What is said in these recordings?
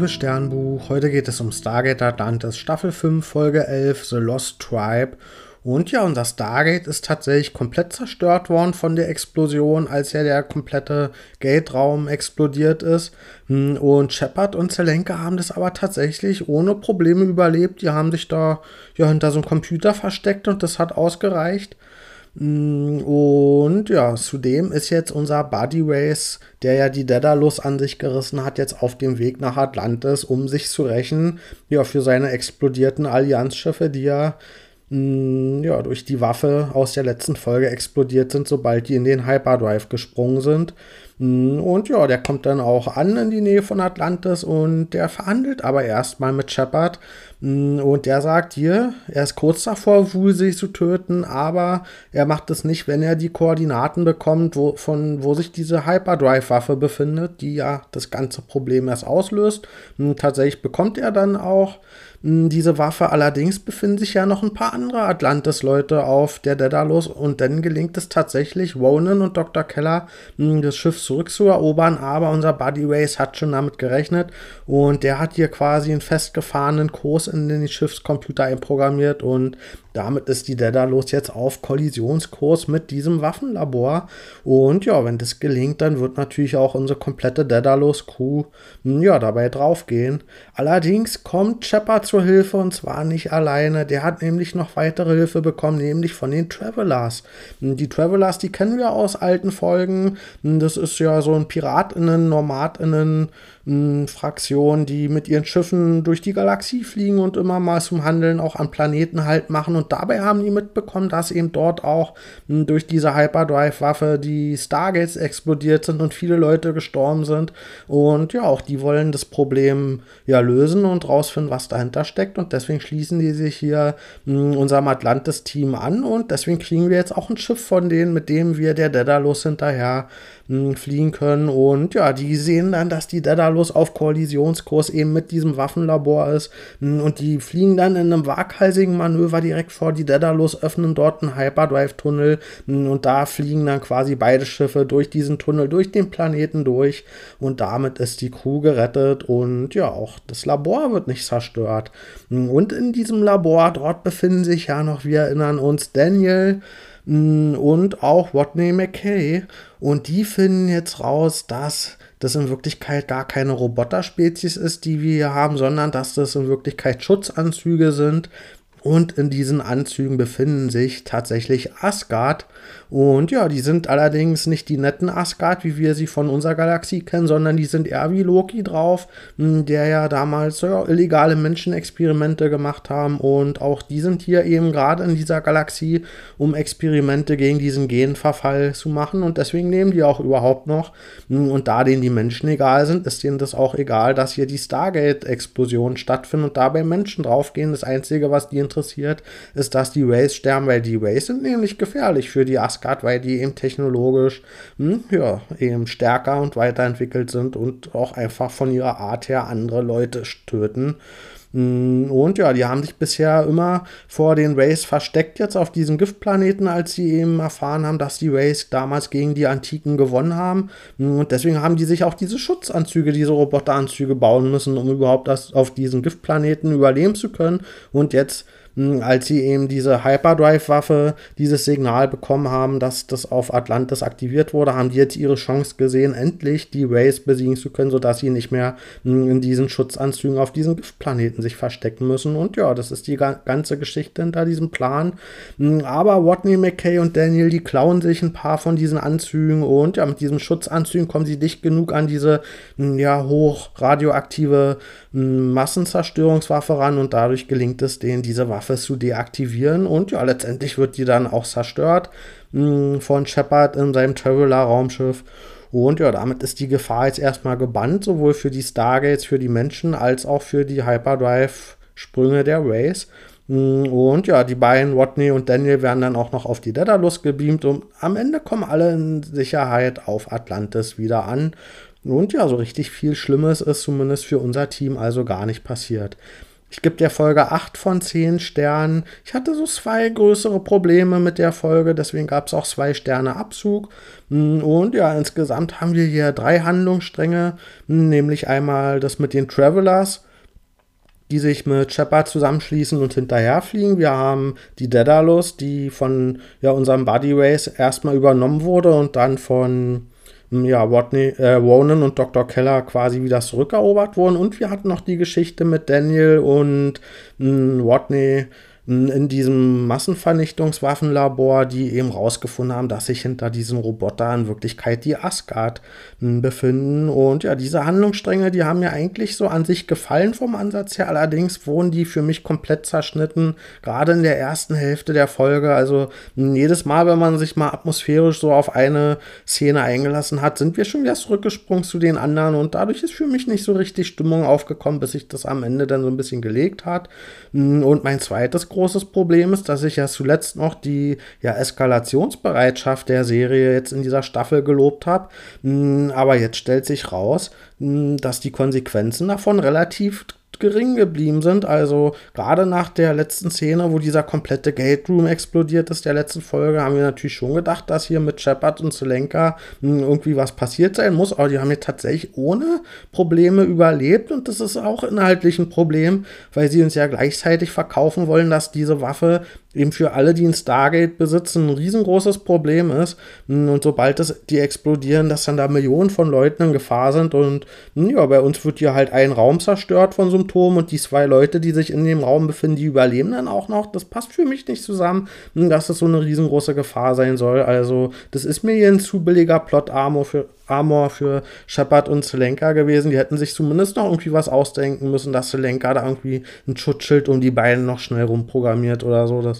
liebes Sternbuch. Heute geht es um Stargate Atlantis Staffel 5, Folge 11, The Lost Tribe. Und ja, unser Stargate ist tatsächlich komplett zerstört worden von der Explosion, als ja der komplette Gate-Raum explodiert ist. Hm, und Shepard und Zelenka haben das aber tatsächlich ohne Probleme überlebt. Die haben sich da ja hinter so einem Computer versteckt und das hat ausgereicht. Mm, und ja, zudem ist jetzt unser Buddy Race, der ja die Daedalus an sich gerissen hat, jetzt auf dem Weg nach Atlantis, um sich zu rächen, ja, für seine explodierten Allianzschiffe, die ja, mh, mm, ja durch die Waffe aus der letzten Folge explodiert sind, sobald die in den Hyperdrive gesprungen sind. Hm, und ja, der kommt dann auch an in die Nähe von Atlantis und der verhandelt aber erstmal mit Shepard. Hm, und der sagt hier, er ist kurz davor, Woolsey zu töten, aber er macht es nicht, wenn er die Koordinaten bekommt, wo, von wo sich diese Hyperdrive-Waffe befindet, die ja das ganze Problem erst auslöst. Hm, tatsächlich bekommt er dann auch diese Waffe. Allerdings befinden sich ja noch ein paar andere Atlantis-Leute auf der Daedalus und dann gelingt es tatsächlich, Ronan und Dr. Keller das Schiff zurückzuerobern, aber unser Buddy Race hat schon damit gerechnet und der hat hier quasi einen festgefahrenen Kurs in den Schiffscomputer einprogrammiert und damit ist die Daedalus jetzt auf Kollisionskurs mit diesem Waffenlabor. Und ja, wenn das gelingt, dann wird natürlich auch unsere komplette Daedalus-Crew hm, ja, dabei draufgehen. Allerdings kommt Shepard zur Hilfe und zwar nicht alleine. Der hat nämlich noch weitere Hilfe bekommen, nämlich von den Travelers. Hm, die Travelers, die kennen wir aus alten Folgen. Hm, das ist ja so ein PiratInnen, NormadInnen, Fraktion, die mit ihren Schiffen durch die Galaxie fliegen und immer mal zum Handeln auch an Planeten halt machen. Und dabei haben die mitbekommen, dass eben dort auch durch diese Hyperdrive-Waffe die Stargates explodiert sind und viele Leute gestorben sind. Und ja, auch die wollen das Problem ja lösen und rausfinden, was dahinter steckt. Und deswegen schließen die sich hier unserem Atlantis-Team an. Und deswegen kriegen wir jetzt auch ein Schiff von denen, mit dem wir der Daedalus hinterher fliegen können. Und ja, die sehen dann, dass die Daedalus auf Kollisionskurs eben mit diesem Waffenlabor ist. Und die fliegen dann in einem waghalsigen Manöver direkt vor die Daedalus, öffnen dort einen Hyperdrive-Tunnel. Und da fliegen dann quasi beide Schiffe durch diesen Tunnel, durch den Planeten durch. Und damit ist die Crew gerettet. Und ja, auch das Labor wird nicht zerstört. Und in diesem Labor, dort befinden sich ja noch, wir erinnern uns, Daniel, und auch Rodney McKay. Und die finden jetzt raus, dass das in Wirklichkeit gar keine Roboterspezies ist, die wir hier haben, sondern dass das in Wirklichkeit Schutzanzüge sind, und in diesen Anzügen befinden sich tatsächlich Asgard. Und ja, die sind allerdings nicht die netten Asgard, wie wir sie von unserer Galaxie kennen, sondern die sind eher wie Loki drauf, hm, der ja damals ja, illegale Menschenexperimente gemacht haben. Und auch die sind hier eben gerade in dieser Galaxie, um Experimente gegen diesen Genverfall zu machen. Und deswegen nehmen die auch überhaupt noch. Hm, und da denen die Menschen egal sind, ist denen das auch egal, dass hier die Stargate-Explosion stattfindet und dabei Menschen draufgehen. Das Einzige, was die interessiert, ist, dass die Rays sterben, weil die Rays sind nämlich gefährlich für die Asgard, weil die eben technologisch hm, ja, eben stärker und weiterentwickelt sind und auch einfach von ihrer Art her andere Leute töten. Hm, und ja, die haben sich bisher immer vor den Rays versteckt jetzt auf diesem Giftplaneten, als sie eben erfahren haben, dass die Rays damals gegen die Antiken gewonnen haben. Hm, und deswegen haben die sich auch diese Schutzanzüge, diese Roboteranzüge bauen müssen, um überhaupt das auf diesem Giftplaneten überleben zu können. Und jetzt als sie eben diese Hyperdrive-Waffe, dieses Signal bekommen haben, dass das auf Atlantis aktiviert wurde, haben die jetzt ihre Chance gesehen, endlich die Rays besiegen zu können, sodass sie nicht mehr hm, in diesen Schutzanzügen auf diesem Giftplaneten sich verstecken müssen. Und ja, das ist die ganze Geschichte hinter diesem Plan. Hm, aber Rodney McKay und Daniel, die klauen sich ein paar von diesen Anzügen und ja, mit diesen Schutzanzügen kommen sie dicht genug an diese ja, hoch radioaktive Massenzerstörungswaffe ran und dadurch gelingt es denen, diese Waffe zu deaktivieren und ja, letztendlich wird die dann auch zerstört mh, hm, von Shepard in seinem Traveler-Raumschiff. Und ja, damit ist die Gefahr jetzt erstmal gebannt, sowohl für die Stargates, für die Menschen, als auch für die Hyperdrive-Sprünge der Rays. Hm, und ja, die beiden, Rodney und Daniel, werden dann auch noch auf die Daedalus gebeamt und am Ende kommen alle in Sicherheit auf Atlantis wieder an. Und ja, so richtig viel Schlimmes ist zumindest für unser Team also gar nicht passiert. Ich gebe der Folge 8 von 10 Sternen. Ich hatte so zwei größere Probleme mit der Folge, deswegen gab es auch zwei Sterne Abzug. Mm, und ja, insgesamt haben wir hier drei Handlungsstränge, mm, nämlich einmal das mit den Travelers, die sich mit Shepard zusammenschließen und hinterherfliegen. Wir haben die Daedalus, die von ja, unserem Body Race erstmal übernommen wurde und dann von ja, Watney, äh, Ronan und Dr. Keller quasi wieder zurückerobert wurden. Und wir hatten noch die Geschichte mit Daniel und mh, Watney, in diesem Massenvernichtungswaffenlabor, die eben rausgefunden haben, dass sich hinter diesen Roboter in Wirklichkeit die Asgard hm, befinden. Und ja, diese Handlungsstränge, die haben mir eigentlich so an sich gefallen vom Ansatz her. Allerdings wurden die für mich komplett zerschnitten, gerade in der ersten Hälfte der Folge. Also hm, jedes Mal, wenn man sich mal atmosphärisch so auf eine Szene eingelassen hat, sind wir schon wieder zurückgesprungen zu den anderen und dadurch ist für mich nicht so richtig Stimmung aufgekommen, bis sich das am Ende dann so ein bisschen gelegt hat. Hm, und mein zweites großes Problem ist, dass ich ja zuletzt noch die ja, Eskalationsbereitschaft der Serie jetzt in dieser Staffel gelobt habe. Hm, aber jetzt stellt sich raus, hm, dass die Konsequenzen davon relativ gering geblieben sind. Also gerade nach der letzten Szene, wo dieser komplette Gate Room explodiert ist, der letzten Folge, haben wir natürlich schon gedacht, dass hier mit Shepard und Zelenka hm, irgendwie was passiert sein muss. Aber die haben hier tatsächlich ohne Probleme überlebt und das ist auch inhaltlich ein Problem, weil sie uns ja gleichzeitig verkaufen wollen, dass diese Waffe eben für alle, die ein Stargate besitzen, ein riesengroßes Problem ist. Und sobald das, die explodieren, dass dann da Millionen von Leuten in Gefahr sind. Und ja, bei uns wird hier halt ein Raum zerstört von Turm und die zwei Leute, die sich in dem Raum befinden, die überleben dann auch noch. Das passt für mich nicht zusammen, dass das so eine riesengroße Gefahr sein soll. Also, das ist mir hier ein zu billiger Plot-Armor für, Armor für Shepard und Selenka gewesen. Die hätten sich zumindest noch irgendwie was ausdenken müssen, dass Selenka da irgendwie ein Schutzschild um die beiden noch schnell rumprogrammiert oder so. Das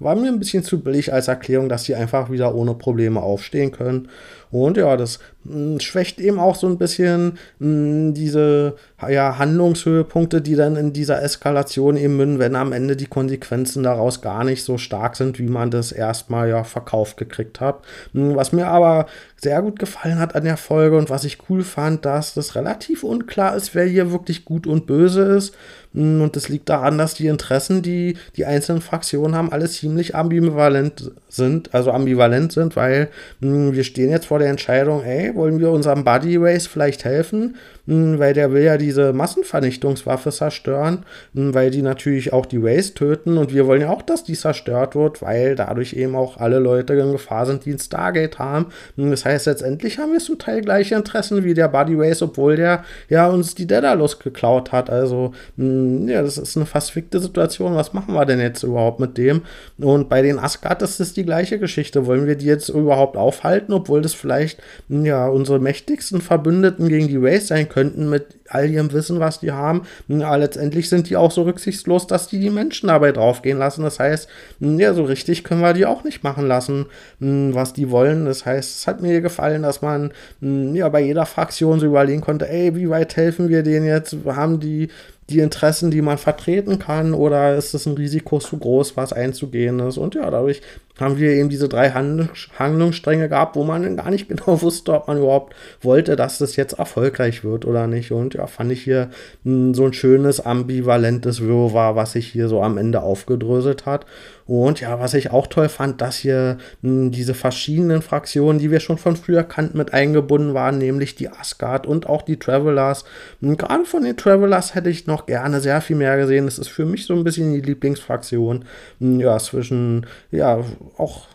war mir ein bisschen zu billig als Erklärung, dass sie einfach wieder ohne Probleme aufstehen können. Und ja, das mh, hm, schwächt eben auch so ein bisschen mh, hm, diese ja, Handlungshöhepunkte, die dann in dieser Eskalation eben münden, wenn am Ende die Konsequenzen daraus gar nicht so stark sind, wie man das erstmal ja verkauft gekriegt hat. Hm, was mir aber sehr gut gefallen hat an der Folge und was ich cool fand, dass das relativ unklar ist, wer hier wirklich gut und böse ist. Und das liegt daran, dass die Interessen, die die einzelnen Fraktionen haben, alle ziemlich ambivalent sind, also ambivalent sind, weil mh, wir stehen jetzt vor der Entscheidung, ey, wollen wir unserem Buddy Race vielleicht helfen? Mh, weil der will ja diese Massenvernichtungswaffe zerstören, mh, weil die natürlich auch die Race töten und wir wollen ja auch, dass die zerstört wird, weil dadurch eben auch alle Leute in Gefahr sind, die ein Stargate haben. das heißt, letztendlich haben wir zum Teil gleiche Interessen wie der Buddy Race, obwohl der ja uns die Daedalus geklaut hat. Also, ja, das ist eine fast fikte Situation. Was machen wir denn jetzt überhaupt mit dem? Und bei den Asgard ist es die gleiche Geschichte. Wollen wir die jetzt überhaupt aufhalten, obwohl das vielleicht ja unsere mächtigsten Verbündeten gegen die Race sein könnten mit all ihrem Wissen, was die haben. Ja, letztendlich sind die auch so rücksichtslos, dass die die Menschen dabei draufgehen lassen. Das heißt, ja, so richtig können wir die auch nicht machen lassen, was die wollen. Das heißt, es hat mir gefallen, dass man ja bei jeder Fraktion so überlegen konnte, ey, wie weit helfen wir denen jetzt? Haben die die Interessen, die man vertreten kann, oder ist es ein Risiko zu groß, was einzugehen ist? Und ja, dadurch haben wir eben diese drei Handlungsstränge gehabt, wo man gar nicht genau wusste, ob man überhaupt wollte, dass das jetzt erfolgreich wird oder nicht. Und ja, fand ich hier hm, so ein schönes, ambivalentes Wirrwarr, was sich hier so am Ende aufgedröselt hat. Und ja, was ich auch toll fand, dass hier mh, hm, diese verschiedenen Fraktionen, die wir schon von früher kannten, mit eingebunden waren, nämlich die Asgard und auch die Travelers. Und hm, gerade von den Travelers hätte ich noch gerne sehr viel mehr gesehen. Das ist für mich so ein bisschen die Lieblingsfraktion. Ja, zwischen, ja, auch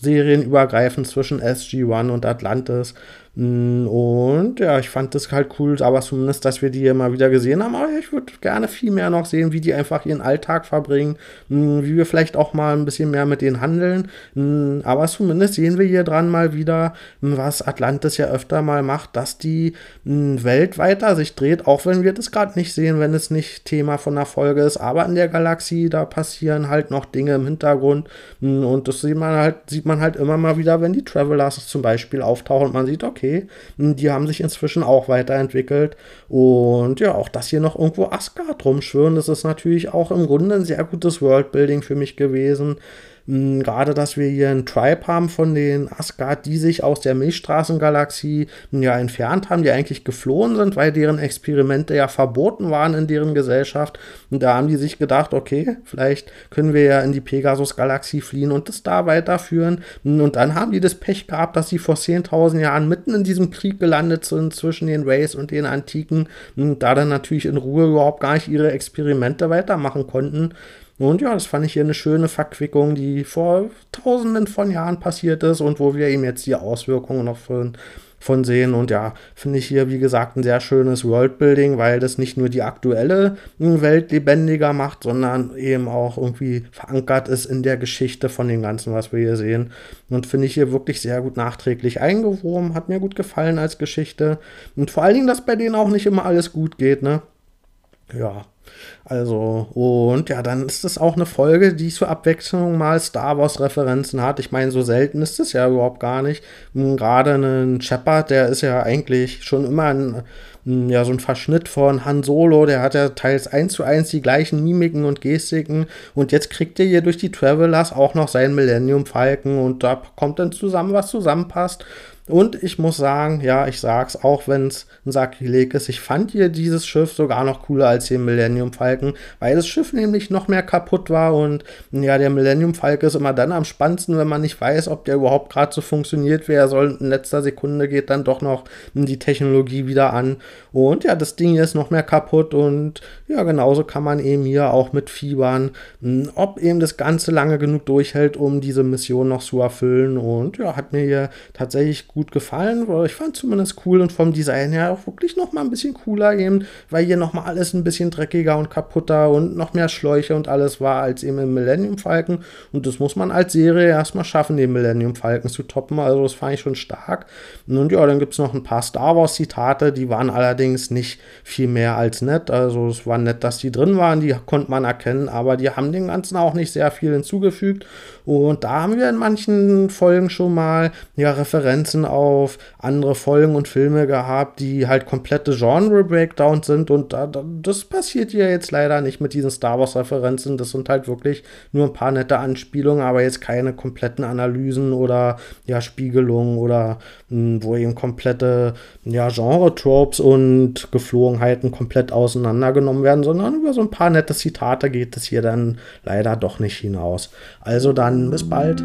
serienübergreifend zwischen SG-1 und Atlantis. Mm, und ja, ich fand das halt cool, aber zumindest, dass wir die hier mal wieder gesehen haben. Aber ich würde gerne viel mehr noch sehen, wie die einfach ihren Alltag verbringen, mm, wie wir vielleicht auch mal ein bisschen mehr mit denen handeln. Mm, aber zumindest sehen wir hier dran mal wieder, was Atlantis ja öfter mal macht, dass die Welt weiter sich dreht, auch wenn wir das gerade nicht sehen, wenn es nicht Thema von der Folge ist. Aber in der Galaxie, da passieren halt noch Dinge im Hintergrund. Und das sieht man halt, sieht man halt immer mal wieder, wenn die Travelers zum Beispiel auftauchen und man sieht, okay, okay. Die haben sich inzwischen auch weiterentwickelt. Und ja, auch dass hier noch irgendwo Asgard rumschwirren, das ist natürlich auch im Grunde ein sehr gutes Worldbuilding für mich gewesen. Hm, gerade, dass wir hier einen Tribe haben von den Asgard, die sich aus der Milchstraßengalaxie hm, ja entfernt haben, die eigentlich geflohen sind, weil deren Experimente ja verboten waren in deren Gesellschaft. Und da haben die sich gedacht, okay, vielleicht können wir ja in die Pegasus-Galaxie fliehen und das da weiterführen. Hm, und dann haben die das Pech gehabt, dass sie vor 10.000 Jahren mitten in diesem Krieg gelandet sind zwischen den Rays und den Antiken. Und da dann natürlich in Ruhe überhaupt gar nicht ihre Experimente weitermachen konnten. Und ja, das fand ich hier eine schöne Verquickung, die vor tausenden von Jahren passiert ist und wo wir eben jetzt die Auswirkungen noch von, von sehen. Und ja, finde ich hier, wie gesagt, ein sehr schönes Worldbuilding, weil das nicht nur die aktuelle Welt lebendiger macht, sondern eben auch irgendwie verankert ist in der Geschichte von dem Ganzen, was wir hier sehen. Und finde ich hier wirklich sehr gut nachträglich eingewoben. Hat mir gut gefallen als Geschichte. Und vor allen Dingen, dass bei denen auch nicht immer alles gut geht, ne? Ja, also, und ja, dann ist es auch eine Folge, die zur Abwechslung mal Star Wars-Referenzen hat. Ich meine, so selten ist es ja überhaupt gar nicht. Hm, gerade ein Shepard, der ist ja eigentlich schon immer ein, hm, ja, so ein Verschnitt von Han Solo, der hat ja teils eins zu eins die gleichen Mimiken und Gestiken. Und jetzt kriegt er hier durch die Travelers auch noch seinen Millennium Falken und da kommt dann zusammen, was zusammenpasst. Und ich muss sagen, ja, ich sag's, auch wenn es ein Sakrileg ist, ich fand hier dieses Schiff sogar noch cooler als den Millennium Falcon, weil das Schiff nämlich noch mehr kaputt war und ja, der Millennium Falcon ist immer dann am spannendsten, wenn man nicht weiß, ob der überhaupt gerade so funktioniert, wer soll. In letzter Sekunde geht dann doch noch die Technologie wieder an. Und ja, das Ding hier ist noch mehr kaputt und ja, genauso kann man eben hier auch mit Fiebern, hm, ob eben das Ganze lange genug durchhält, um diese Mission noch zu erfüllen. Und ja, hat mir hier tatsächlich gut gefallen. Ich fand zumindest cool und vom Design her auch wirklich noch mal ein bisschen cooler eben, weil hier noch mal alles ein bisschen dreckiger und kaputter und noch mehr Schläuche und alles war als eben im Millennium Falcon. Und das muss man als Serie erstmal schaffen, den Millennium Falcon zu toppen. Also das fand ich schon stark. Und ja, dann gibt es noch ein paar Star Wars Zitate, die waren allerdings nicht viel mehr als nett. Also es war nett, dass die drin waren, die konnte man erkennen, aber die haben dem Ganzen auch nicht sehr viel hinzugefügt. Und da haben wir in manchen Folgen schon mal ja Referenzen auf andere Folgen und Filme gehabt, die halt komplette Genre-Breakdowns sind. Und da, das passiert hier jetzt leider nicht mit diesen Star Wars-Referenzen. Das sind halt wirklich nur ein paar nette Anspielungen, aber jetzt keine kompletten Analysen oder ja Spiegelungen oder mh, wo eben komplette ja, Genre-Tropes und Geflogenheiten komplett auseinandergenommen werden, sondern über so ein paar nette Zitate geht es hier dann leider doch nicht hinaus. Also dann bis bald.